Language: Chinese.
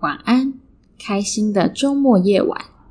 晚安开心的周末夜晚。